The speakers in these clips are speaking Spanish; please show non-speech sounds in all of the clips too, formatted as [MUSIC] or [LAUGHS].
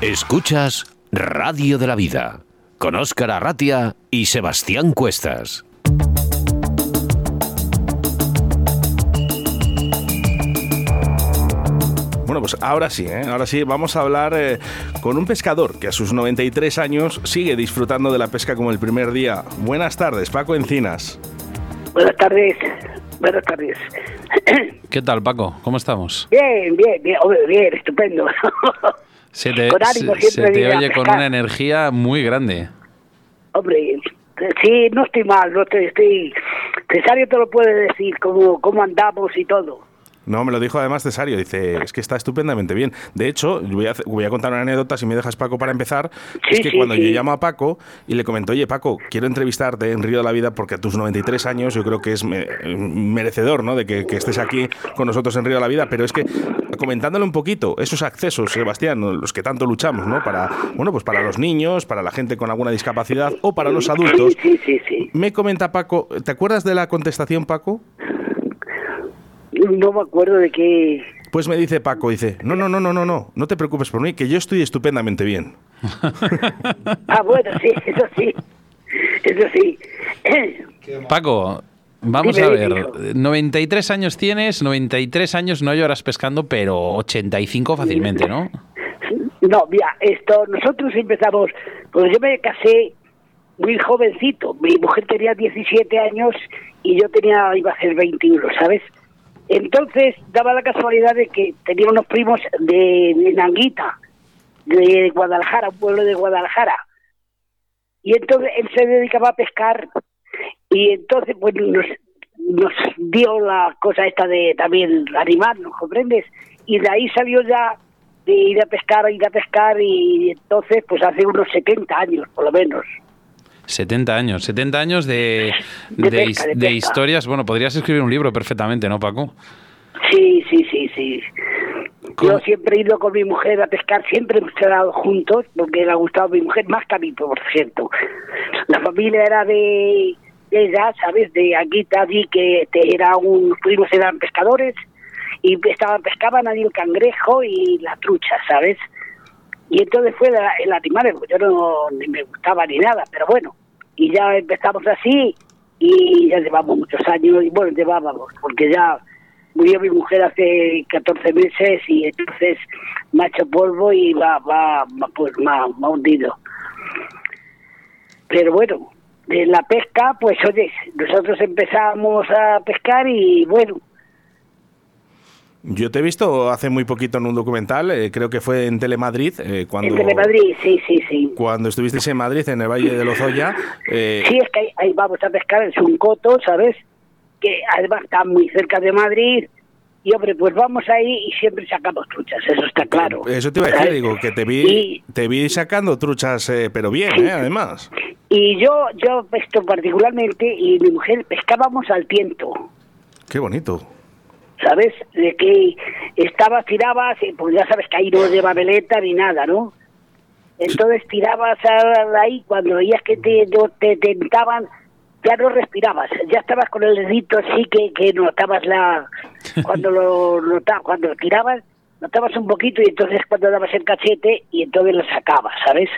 Escuchas Radio de la Vida con Óscar Arratia y Sebastián Cuestas. Bueno, pues ahora sí, ¿eh? ahora sí, vamos a hablar eh, con un pescador que a sus 93 años sigue disfrutando de la pesca como el primer día. Buenas tardes, Paco Encinas. Buenas tardes, buenas tardes. ¿Qué tal, Paco? ¿Cómo estamos? Bien, bien, bien, hombre, bien, estupendo. [LAUGHS] Se te, se- te oye con una energía muy grande. hombre, sí, no estoy mal, no estoy, estoy... Cesario te lo puede decir, cómo, cómo andamos y todo. No, me lo dijo además Cesario, dice, es que está estupendamente bien. De hecho, voy a, hacer- voy a contar una anécdota, si me dejas Paco para empezar, es que sí, cuando sí. yo llamo a Paco y le comento, oye Paco, quiero entrevistarte en Río de la Vida porque a tus 93 años yo creo que es me- merecedor ¿no? de que, que estés aquí con nosotros en Río de la Vida, pero es que comentándole un poquito esos accesos, Sebastián, los que tanto luchamos, ¿no? Para, bueno, pues para los niños, para la gente con alguna discapacidad o para los adultos. Sí, sí, sí, sí. Me comenta Paco, ¿te acuerdas de la contestación, Paco? No me acuerdo de qué... Pues me dice Paco, dice, no, no, no, no, no, no, no te preocupes por mí, que yo estoy estupendamente bien. [LAUGHS] Ah, bueno, sí, eso sí, eso sí. [CLEARS THROAT] Paco, vamos Dime, a ver. hijo. 93 años tienes, 93 años no lloras pescando, pero 85 fácilmente, ¿no? No, mira, esto, nosotros empezamos, pues yo me casé muy jovencito, mi mujer tenía 17 años y yo tenía, iba a ser 21, ¿sabes? Entonces daba la casualidad de que tenía unos primos de, Nanguita, de Guadalajara, un pueblo de Guadalajara. Y entonces él se dedicaba a pescar y entonces pues nos, nos dio la cosa esta de también animarnos, ¿comprendes? Y de ahí salió ya de ir a pescar, ir a pescar y entonces pues hace unos 70 años por lo menos. 70 años, 70 años de, De de pesca, his- de de pesca. historias. Bueno, podrías escribir un libro perfectamente, ¿no, Paco? Sí, sí, sí, sí. ¿Cómo? Yo siempre he ido con mi mujer a pescar, siempre hemos quedado juntos, porque le ha gustado a mi mujer, más que a mí, por cierto. La familia era de, de ella, ¿sabes? De Aguita, allí, que este, era un, primos eran pescadores, y estaban, pescaban ahí el cangrejo y la trucha, ¿sabes? Y entonces fue la- el animal, yo no ni me gustaba ni nada, pero bueno, y ya empezamos así y ya llevamos muchos años, y bueno, llevábamos, porque ya murió mi mujer hace 14 meses y entonces me ha hecho polvo y va, va, pues me ha hundido. Pero bueno, de la pesca, pues oye, nosotros empezamos a pescar y bueno, Yo te he visto hace muy poquito en un documental, eh, creo que fue en Telemadrid, eh, cuando, en Telemadrid, sí, sí, sí. cuando estuvisteis en Madrid, en el Valle de Lozoya. [LAUGHS] eh, Sí, es que ahí, ahí vamos a pescar en Suncoto, ¿sabes? Que además está muy cerca de Madrid. Y hombre, pues vamos ahí y siempre sacamos truchas, eso está claro. Eso te iba a decir, digo, que te vi, Y, te vi sacando truchas, eh, pero bien, eh, además. y yo, yo esto particularmente, y mi mujer pescábamos al tiento, Qué bonito. ¿Sabes? De que estabas, tirabas, y pues ya sabes que ahí no lleva veleta ni nada, ¿no? Entonces tirabas ahí, cuando veías que te, te tentaban, ya no respirabas, ya estabas con el dedito así que, que notabas la... [LAUGHS] Cuando lo notabas, cuando tirabas, notabas un poquito y entonces cuando dabas el cachete y entonces lo sacabas, ¿sabes?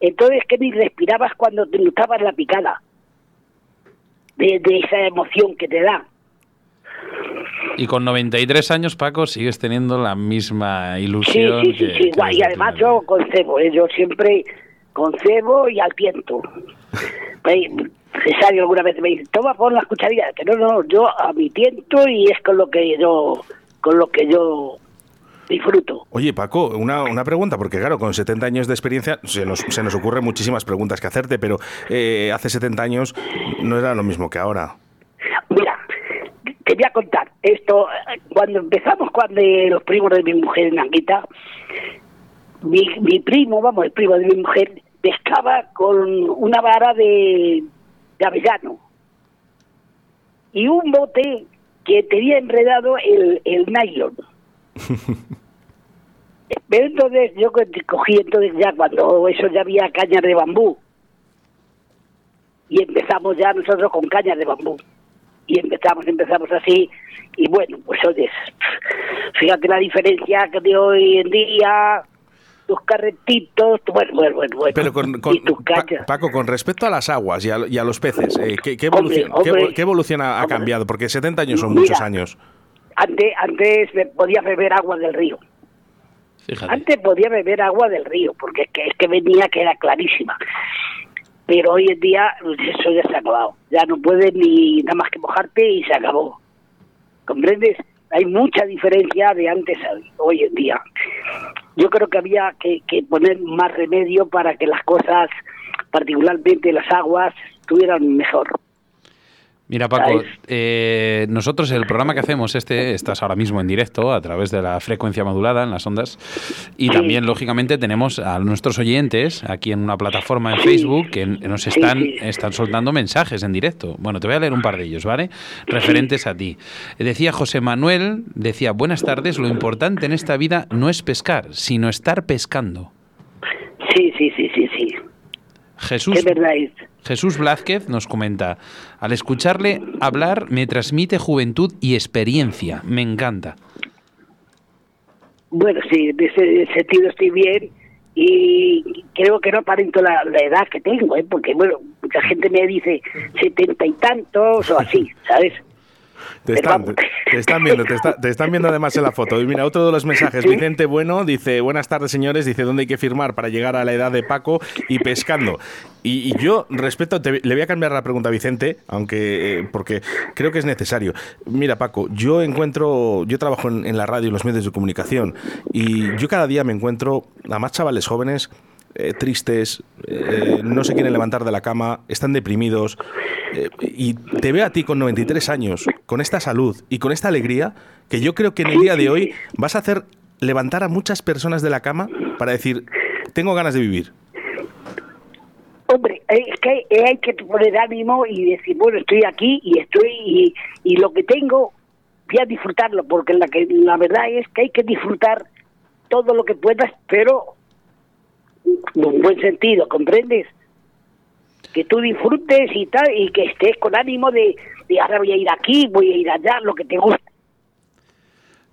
Entonces que ni respirabas cuando te notabas la picada de, de esa emoción que te da. Y con 93 años, Paco, sigues teniendo la misma ilusión. sí, sí, que- sí, que. Y además yo con cebo, ¿eh? yo siempre con cebo y al tiento. Pues, Cesario alguna vez me dice, toma, pon las cucharillas. Que no, no, yo a mi tiento y es con lo que yo, con lo que yo disfruto. Oye, Paco, una, una pregunta, porque claro, con 70 años de experiencia se nos, se nos ocurren muchísimas preguntas que hacerte, pero eh, hace 70 años no era lo mismo que ahora. Te voy a contar esto. eh, Cuando empezamos, cuando los primos de mi mujer en Anguita, mi, mi primo, vamos, el primo de mi mujer, pescaba con una vara de, de avellano y un bote que tenía enredado el, el nylon. [LAUGHS] Pero entonces yo co- cogí entonces ya cuando eso ya había cañas de bambú y empezamos ya nosotros con cañas de bambú y empezamos, empezamos así y bueno, pues oyes, fíjate la diferencia que de hoy en día tus carretitos, bueno, bueno, bueno, bueno, Pero con, con- y tus cachas. Paco, con respecto a las aguas y a, y a los peces, eh, ¿qué, qué evolución, Hombre, qué hombre. evo- qué evolución ha, ha Hombre. cambiado? Porque 70 años son Mira. muchos años. Antes, antes me podía beber agua del río. Fíjate. Antes podía beber agua del río, porque es que, es que venía que era clarísima. Pero hoy en día eso ya se ha acabado. Ya no puedes ni nada más que mojarte y se acabó. ¿Comprendes? Hay mucha diferencia de antes a hoy en día. Yo creo que había que, que poner más remedio para que las cosas, particularmente las aguas, estuvieran mejor. Mira, Paco, eh, nosotros el programa que hacemos, este, estás ahora mismo en directo a través de la frecuencia modulada en las ondas. Y Sí. también, lógicamente, tenemos a nuestros oyentes aquí en una plataforma en Sí. Facebook que nos están, sí. están soltando mensajes en directo. Bueno, te voy a leer un par de ellos, ¿vale? Referentes a ti. Decía José Manuel, decía, buenas tardes, lo importante en esta vida no es pescar, sino estar pescando. Sí, sí, sí, sí, sí. Jesús, verdad es. Jesús Blázquez nos comenta, al escucharle hablar me transmite juventud y experiencia, me encanta. Bueno, sí, en ese sentido estoy bien y creo que no aparento la, la edad que tengo, ¿eh? porque bueno, mucha gente me dice setenta y tantos o así, [LAUGHS] ¿sabes? Te están, te están viendo, te, está- te están viendo además en la foto. Y mira, otro de los mensajes. Vicente Bueno dice, buenas tardes señores, dice, ¿dónde hay que firmar para llegar a la edad de Paco y pescando? Y, y yo, respecto, le voy a cambiar la pregunta a Vicente, aunque, eh, porque creo que es necesario. Mira, Paco, yo encuentro, yo trabajo en, en la radio y en los medios de comunicación y yo cada día me encuentro a más chavales jóvenes eh, tristes, eh, no se quieren levantar de la cama, están deprimidos. eh, y te veo a ti con 93 años, con esta salud y con esta alegría, que yo creo que en el día de hoy vas a hacer levantar a muchas personas de la cama para decir, tengo ganas de vivir. Hombre, es que hay, que poner ánimo y decir, bueno, estoy aquí y estoy y, y lo que tengo voy a disfrutarlo, porque la, que, la verdad es que hay que disfrutar todo lo que puedas, pero un buen sentido, ¿comprendes? Que tú disfrutes y tal, y que estés con ánimo de, de ahora voy a ir aquí, voy a ir allá, lo que te gusta.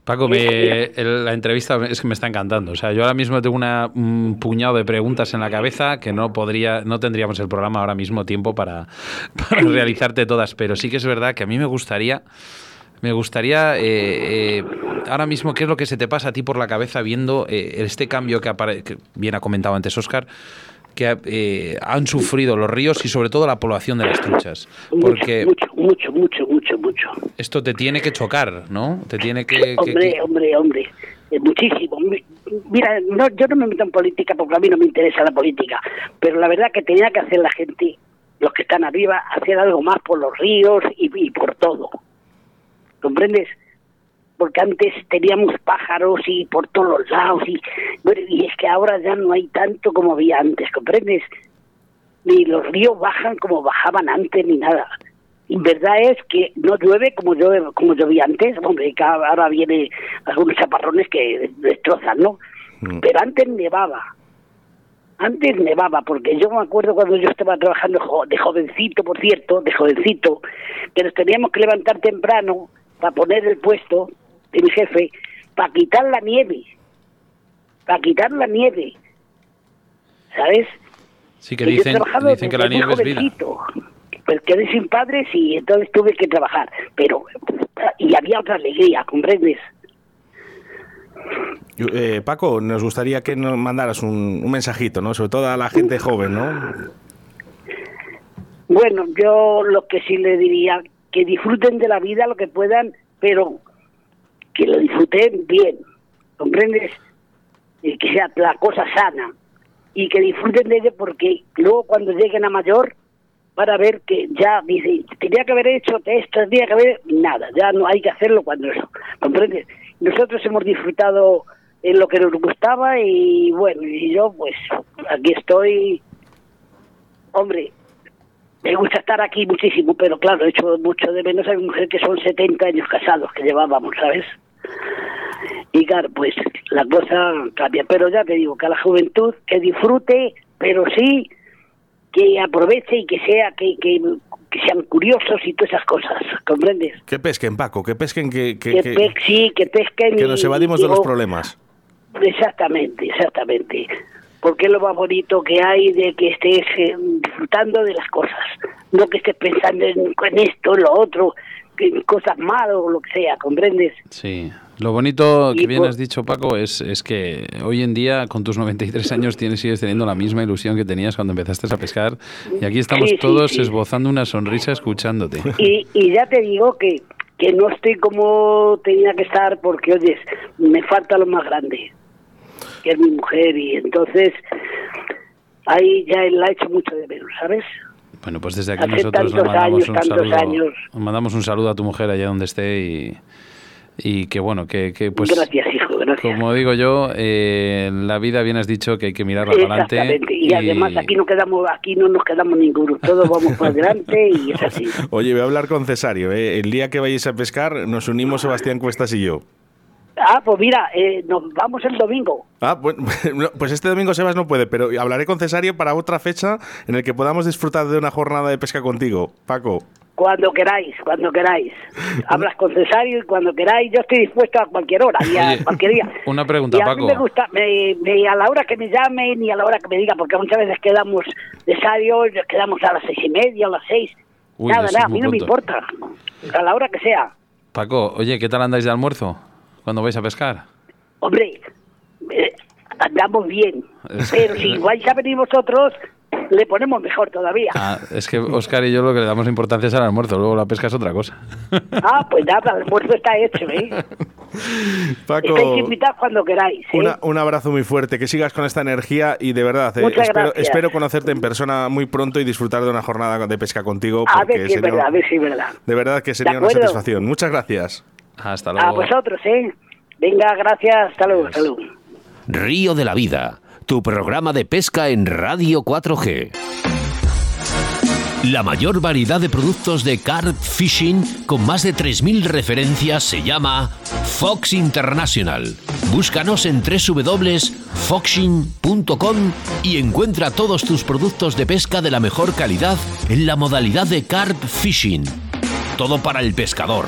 Paco, me- la entrevista es que me está encantando. O sea, yo ahora mismo tengo una- un puñado de preguntas en la cabeza que no podría, no tendríamos el programa ahora mismo tiempo para, para realizarte todas. Pero sí que es verdad que a mí me gustaría, me gustaría eh, eh, ahora mismo qué es lo que se te pasa a ti por la cabeza viendo eh, este cambio que, apare- que bien ha comentado antes Oscar que eh, han sufrido los ríos y sobre todo la población de las truchas. Porque Mucho, mucho, mucho, mucho, mucho. esto te tiene que chocar, ¿no? Te tiene que... Hombre, que- hombre, hombre, eh, muchísimo. Mi- Mira, no, yo no me meto en política porque a mí no me interesa la política, pero la verdad que tenía que hacer la gente, los que están arriba, hacer algo más por los ríos y, y por todo. ¿Comprendes? Porque antes teníamos pájaros y por todos los lados y, y es que ahora ya no hay tanto como había antes, ¿comprendes? Ni los ríos bajan como bajaban antes ni nada. Y verdad es que no llueve como llueve, como llovía antes, hombre, ahora viene algunos chaparrones que destrozan, ¿no? Mm. Pero antes nevaba. Antes nevaba, porque yo me acuerdo cuando yo estaba trabajando de jovencito, por cierto, de jovencito, que nos teníamos que levantar temprano para poner el puesto de mi jefe, para quitar la nieve, para quitar la nieve, ¿sabes? Sí, que Y dicen, dicen que la nieve es vida. jovencito. Pues quedé sin padres y entonces tuve que trabajar. Pero, y había otra alegría, ¿comprendes? Yo, eh, Paco, nos gustaría que nos mandaras un, un mensajito, ¿no? Sobre todo a la gente joven, ¿no? Bueno, yo lo que sí le diría, que disfruten de la vida lo que puedan, pero que lo disfruten bien, ¿comprendes? Y que sea la cosa sana. Y que disfruten de ello porque luego cuando lleguen a mayor van a ver que ya dice, tenía que haber hecho esto, tenía que haber nada, ya no hay que hacerlo cuando eso, ¿comprendes? Nosotros hemos disfrutado en lo que nos gustaba y bueno, y yo pues aquí estoy, hombre, me gusta estar aquí muchísimo, pero claro, he hecho mucho de menos a mi mujer que son 70 años casados que llevábamos, ¿sabes? Y claro, pues la cosa cambia. Pero ya te digo, que a la juventud que disfrute, pero sí que aproveche y que sea que, que, que sean curiosos y todas esas cosas, ¿comprendes? Que pesquen, Paco, que pesquen, que, que, Que, pe- sí, que pesquen que nos evadimos de digo, los problemas. Exactamente, exactamente. Porque es lo más bonito que hay de que estés eh, disfrutando de las cosas. No que estés pensando en, en esto, en lo otro, cosas malas o lo que sea, ¿comprendes? Sí. Lo bonito que bien por- has dicho, Paco, es, es que hoy en día, con tus 93 años, tienes, sigues teniendo la misma ilusión que tenías cuando empezaste a pescar. Y aquí estamos Sí, sí, todos sí. esbozando una sonrisa escuchándote. Y, y ya te digo que, que no estoy como tenía que estar porque, oyes, me falta lo más grande, que es mi mujer, y entonces ahí ya la he hecho mucho de menos, ¿sabes? Bueno, pues desde aquí Hace nosotros le mandamos años, un saludo. años. Mandamos un saludo a tu mujer allá donde esté y, y que bueno, que, que pues gracias, hijo, gracias. como digo yo, eh, en la vida bien has dicho que hay que mirarla para adelante. Exactamente, y, además aquí no quedamos, aquí no nos quedamos ninguno, todos vamos para adelante y es así. [LAUGHS] Oye, voy a hablar con Cesario. ¿eh? El día que vayáis a pescar, nos unimos Sebastián Cuestas y yo. Ah, pues mira, eh, nos vamos el domingo. Ah, no, [LAUGHS] pues este domingo Sebas no puede, pero hablaré con Cesario para otra fecha en el que podamos disfrutar de una jornada de pesca contigo, Paco. Cuando queráis, cuando queráis. [LAUGHS] Hablas con Cesario y cuando queráis. Yo estoy dispuesto a cualquier hora y a Oye, cualquier día. [LAUGHS] una pregunta, y a Paco. mí me gusta, me, me- a la hora que me llamen y a la hora que me digan, porque muchas veces quedamos Cesario, quedamos a las seis y media, a las seis. Uy, nada, a mí no me importa. A la hora que sea. Paco, oye, ¿qué tal andáis de almuerzo cuando vais a pescar? Hombre, eh, andamos bien. Pero si vais a venir vosotros, le ponemos mejor todavía. Ah, es que Oscar y yo lo que le damos importancia es al almuerzo, luego la pesca es otra cosa. Ah, pues nada, el almuerzo está hecho, ¿eh? Paco, Estáis invitados cuando queráis. ¿eh? una- un abrazo muy fuerte, que sigas con esta energía y de verdad, eh, Muchas espero, gracias. espero conocerte en persona muy pronto y disfrutar de una jornada de pesca contigo. A porque ver si es verdad, a ver si es verdad. De verdad que sería una satisfacción. Muchas gracias. Hasta A luego. vosotros, ¿eh? Venga, gracias. Hasta luego, hasta luego. Río de la Vida, tu programa de pesca en Radio 4G. La mayor variedad de productos de carp fishing con más de 3.000 referencias se llama Fox International. Búscanos en www.foxing.com y encuentra todos tus productos de pesca de la mejor calidad en la modalidad de carp fishing. Todo para el pescador.